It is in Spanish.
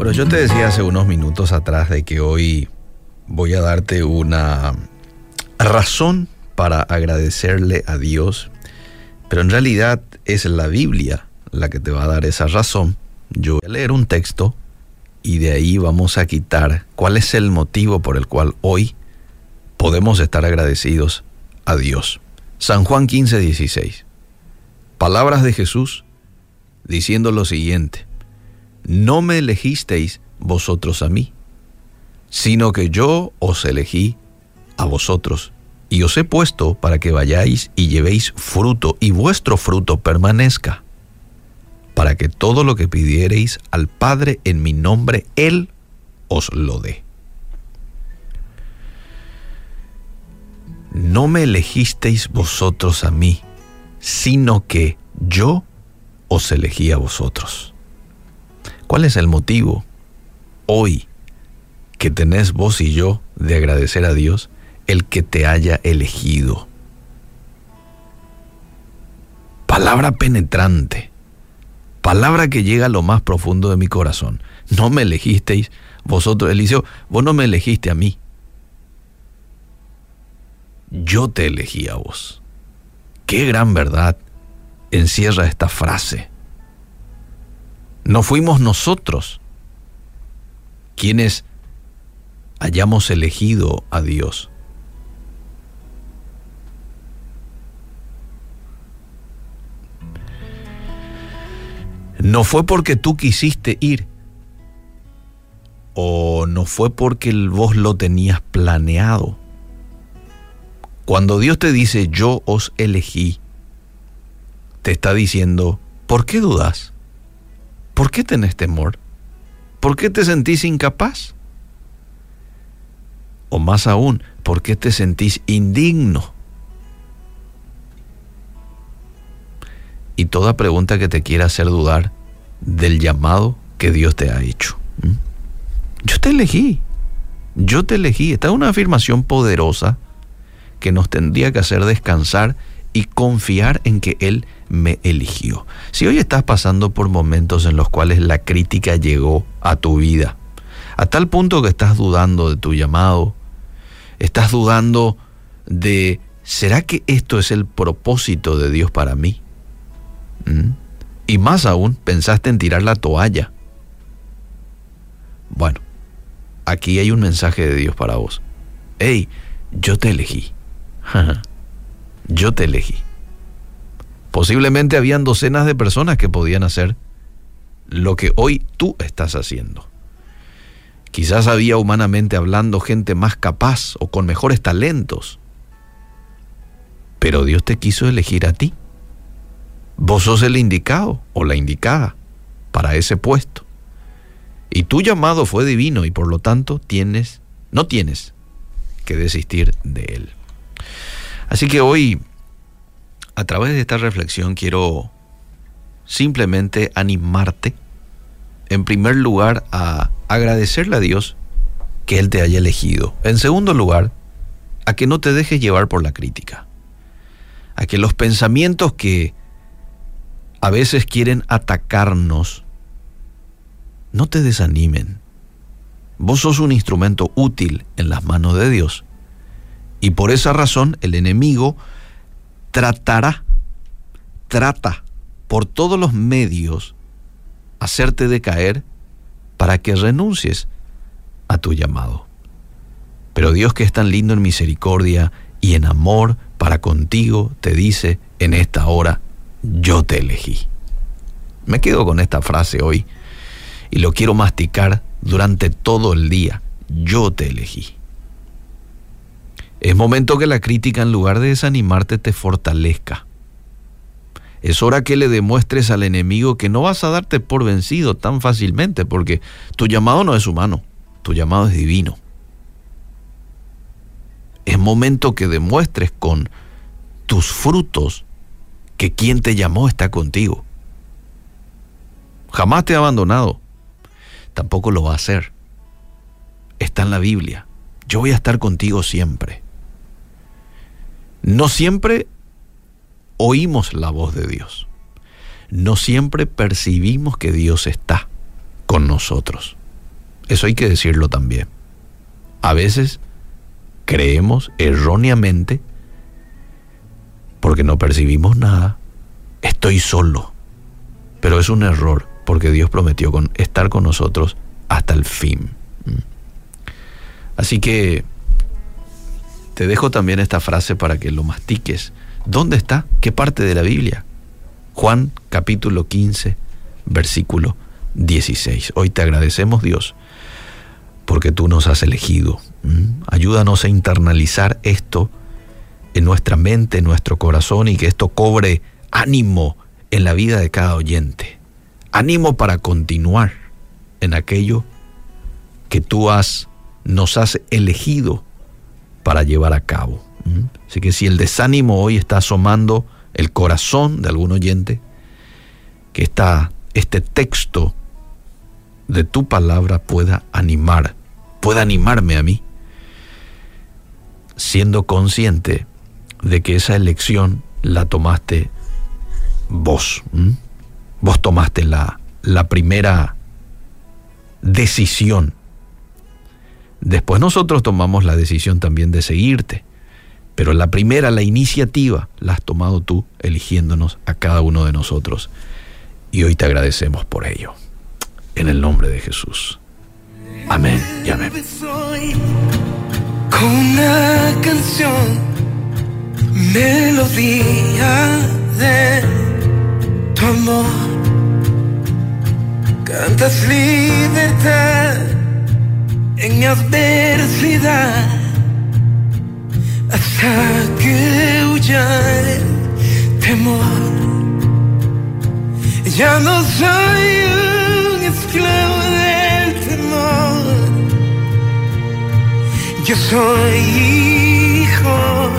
Bueno, yo te decía hace unos minutos atrás de que hoy voy a darte una razón para agradecerle a Dios, pero en realidad es la Biblia la que te va a dar esa razón. Yo voy a leer un texto y de ahí vamos a quitar cuál es el motivo por el cual hoy podemos estar agradecidos a Dios. San Juan 15, 16. Palabras de Jesús diciendo lo siguiente, no me elegisteis vosotros a mí, sino que yo os elegí a vosotros, y os he puesto para que vayáis y llevéis fruto, y vuestro fruto permanezca, para que todo lo que pidiereis al Padre en mi nombre, Él os lo dé. No me elegisteis vosotros a mí, sino que yo os elegí a vosotros. ¿Cuál es el motivo hoy que tenés vos y yo de agradecer a Dios el que te haya elegido? Palabra penetrante, palabra que llega a lo más profundo de mi corazón. No me elegisteis vosotros, Eliseo, vos no me elegiste a mí. Yo te elegí a vos. Qué gran verdad encierra esta frase. No fuimos nosotros quienes hayamos elegido a Dios. No fue porque tú quisiste ir o no fue porque vos lo tenías planeado. Cuando Dios te dice yo os elegí, te está diciendo, ¿por qué dudas? ¿Por qué tenés temor? ¿Por qué te sentís incapaz? O más aún, ¿por qué te sentís indigno? Y toda pregunta que te quiera hacer dudar del llamado que Dios te ha hecho. Yo te elegí, yo te elegí. Esta es una afirmación poderosa que nos tendría que hacer descansar y confiar en que Él me eligió. Si hoy estás pasando por momentos en los cuales la crítica llegó a tu vida, a tal punto que estás dudando de tu llamado, estás dudando de, ¿será que esto es el propósito de Dios para mí? ¿Mm? Y más aún, pensaste en tirar la toalla. Bueno, aquí hay un mensaje de Dios para vos. Hey, yo te elegí. yo te elegí. Posiblemente habían docenas de personas que podían hacer lo que hoy tú estás haciendo. Quizás había humanamente hablando gente más capaz o con mejores talentos. Pero Dios te quiso elegir a ti. Vos sos el indicado o la indicada para ese puesto. Y tu llamado fue divino y por lo tanto tienes, no tienes que desistir de él. Así que hoy, a través de esta reflexión, quiero simplemente animarte, en primer lugar, a agradecerle a Dios que Él te haya elegido. En segundo lugar, a que no te dejes llevar por la crítica. A que los pensamientos que a veces quieren atacarnos no te desanimen. Vos sos un instrumento útil en las manos de Dios y por esa razón el enemigo tratará, trata por todos los medios hacerte decaer para que renuncies a tu llamado. Pero Dios que es tan lindo en misericordia y en amor para contigo, te dice en esta hora, yo te elegí. Me quedo con esta frase hoy y lo quiero masticar durante todo el día. Yo te elegí. Es momento que la crítica en lugar de desanimarte te fortalezca. Es hora que le demuestres al enemigo que no vas a darte por vencido tan fácilmente porque tu llamado no es humano, tu llamado es divino. Es momento que demuestres con tus frutos que quien te llamó está contigo. Jamás te ha abandonado, tampoco lo va a hacer. Está en la Biblia. Yo voy a estar contigo siempre. No siempre oímos la voz de Dios. No siempre percibimos que Dios está con nosotros. Eso hay que decirlo también. A veces creemos erróneamente porque no percibimos nada. Estoy solo. Pero es un error porque Dios prometió con estar con nosotros hasta el fin. ¿Mm? Así que te dejo también esta frase para que lo mastiques. ¿Dónde está? ¿Qué parte de la Biblia? Juan capítulo 15, versículo 16. Hoy te agradecemos Dios porque tú nos has elegido. ¿Mm? Ayúdanos a internalizar esto en nuestra mente, en nuestro corazón y que esto cobre ánimo en la vida de cada oyente. Ánimo para continuar en aquello que tú has, nos has elegido para llevar a cabo. ¿Mm? Así que si el desánimo hoy está asomando el corazón de algún oyente, que está este texto de tu palabra pueda animar, pueda animarme a mí, siendo consciente de que esa elección la tomaste vos. Vos tomaste la, la primera decisión. Después nosotros tomamos la decisión también de seguirte. Pero la primera, la iniciativa, la has tomado tú eligiéndonos a cada uno de nosotros. Y hoy te agradecemos por ello. En el nombre de Jesús. Amén y amén. Con una canción, melodía de tu amor. Cantas libertad en mi adversidad hasta que huya el temor. Ya no soy un esclavo del temor. Yo soy hijo